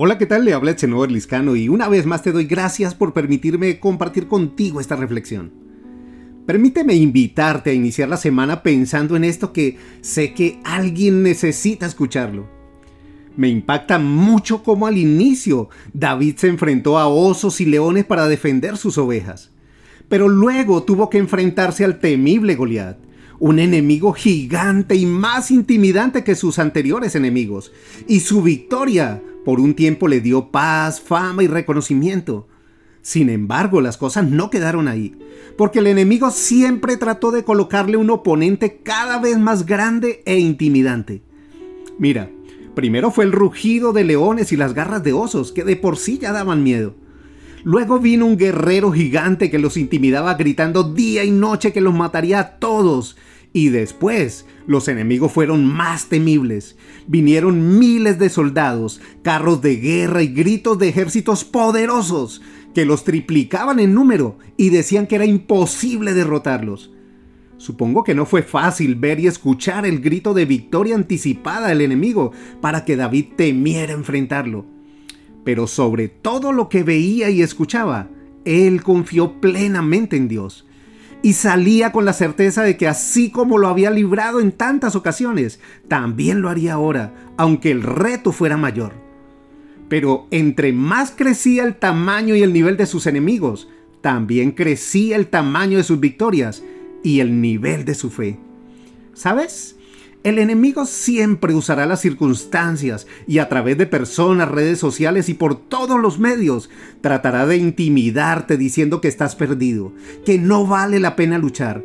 Hola, ¿qué tal? Le habla Echenover Liscano y una vez más te doy gracias por permitirme compartir contigo esta reflexión. Permíteme invitarte a iniciar la semana pensando en esto que sé que alguien necesita escucharlo. Me impacta mucho cómo al inicio David se enfrentó a osos y leones para defender sus ovejas, pero luego tuvo que enfrentarse al temible Goliat, un enemigo gigante y más intimidante que sus anteriores enemigos, y su victoria por un tiempo le dio paz, fama y reconocimiento. Sin embargo, las cosas no quedaron ahí, porque el enemigo siempre trató de colocarle un oponente cada vez más grande e intimidante. Mira, primero fue el rugido de leones y las garras de osos, que de por sí ya daban miedo. Luego vino un guerrero gigante que los intimidaba gritando día y noche que los mataría a todos y después los enemigos fueron más temibles. Vinieron miles de soldados, carros de guerra y gritos de ejércitos poderosos que los triplicaban en número y decían que era imposible derrotarlos. Supongo que no fue fácil ver y escuchar el grito de victoria anticipada del enemigo para que David temiera enfrentarlo. Pero sobre todo lo que veía y escuchaba, él confió plenamente en Dios y salía con la certeza de que así como lo había librado en tantas ocasiones, también lo haría ahora, aunque el reto fuera mayor. Pero entre más crecía el tamaño y el nivel de sus enemigos, también crecía el tamaño de sus victorias y el nivel de su fe. ¿Sabes? El enemigo siempre usará las circunstancias y a través de personas, redes sociales y por todos los medios tratará de intimidarte diciendo que estás perdido, que no vale la pena luchar.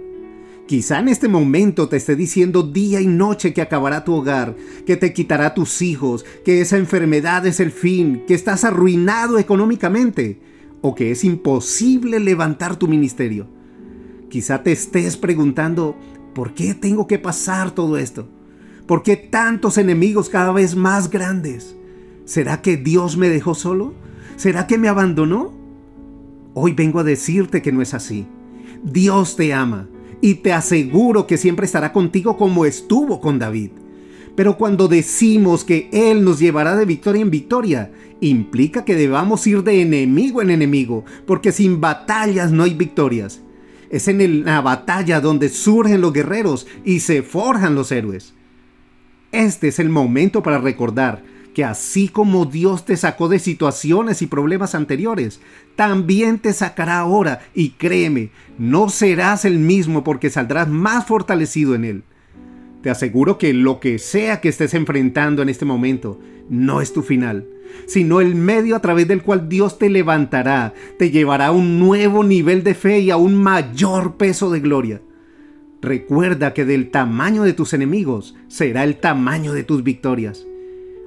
Quizá en este momento te esté diciendo día y noche que acabará tu hogar, que te quitará tus hijos, que esa enfermedad es el fin, que estás arruinado económicamente o que es imposible levantar tu ministerio. Quizá te estés preguntando, ¿Por qué tengo que pasar todo esto? ¿Por qué tantos enemigos cada vez más grandes? ¿Será que Dios me dejó solo? ¿Será que me abandonó? Hoy vengo a decirte que no es así. Dios te ama y te aseguro que siempre estará contigo como estuvo con David. Pero cuando decimos que Él nos llevará de victoria en victoria, implica que debamos ir de enemigo en enemigo, porque sin batallas no hay victorias. Es en la batalla donde surgen los guerreros y se forjan los héroes. Este es el momento para recordar que así como Dios te sacó de situaciones y problemas anteriores, también te sacará ahora y créeme, no serás el mismo porque saldrás más fortalecido en Él. Te aseguro que lo que sea que estés enfrentando en este momento no es tu final, sino el medio a través del cual Dios te levantará, te llevará a un nuevo nivel de fe y a un mayor peso de gloria. Recuerda que del tamaño de tus enemigos será el tamaño de tus victorias.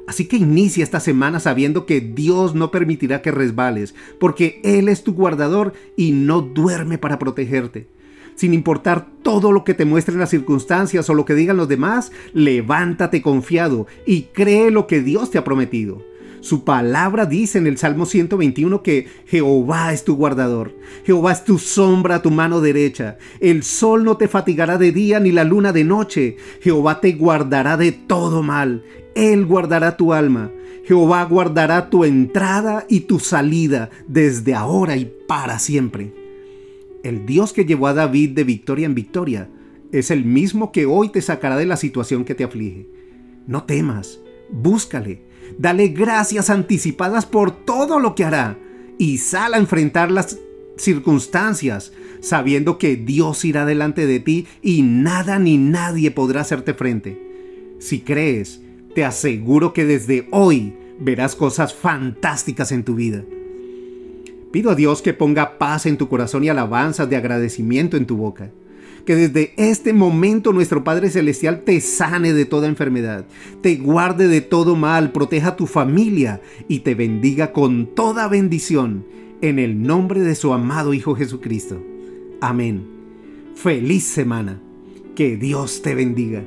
Así que inicia esta semana sabiendo que Dios no permitirá que resbales, porque Él es tu guardador y no duerme para protegerte. Sin importar todo lo que te muestren las circunstancias o lo que digan los demás, levántate confiado y cree lo que Dios te ha prometido. Su palabra dice en el Salmo 121 que Jehová es tu guardador, Jehová es tu sombra tu mano derecha, el sol no te fatigará de día ni la luna de noche, Jehová te guardará de todo mal, Él guardará tu alma, Jehová guardará tu entrada y tu salida desde ahora y para siempre. El Dios que llevó a David de victoria en victoria es el mismo que hoy te sacará de la situación que te aflige. No temas, búscale, Dale gracias anticipadas por todo lo que hará y sal a enfrentar las circunstancias, sabiendo que Dios irá delante de ti y nada ni nadie podrá hacerte frente. Si crees, te aseguro que desde hoy verás cosas fantásticas en tu vida. Pido a Dios que ponga paz en tu corazón y alabanzas de agradecimiento en tu boca que desde este momento nuestro Padre Celestial te sane de toda enfermedad, te guarde de todo mal, proteja a tu familia y te bendiga con toda bendición en el nombre de su amado Hijo Jesucristo. Amén. Feliz semana. Que Dios te bendiga.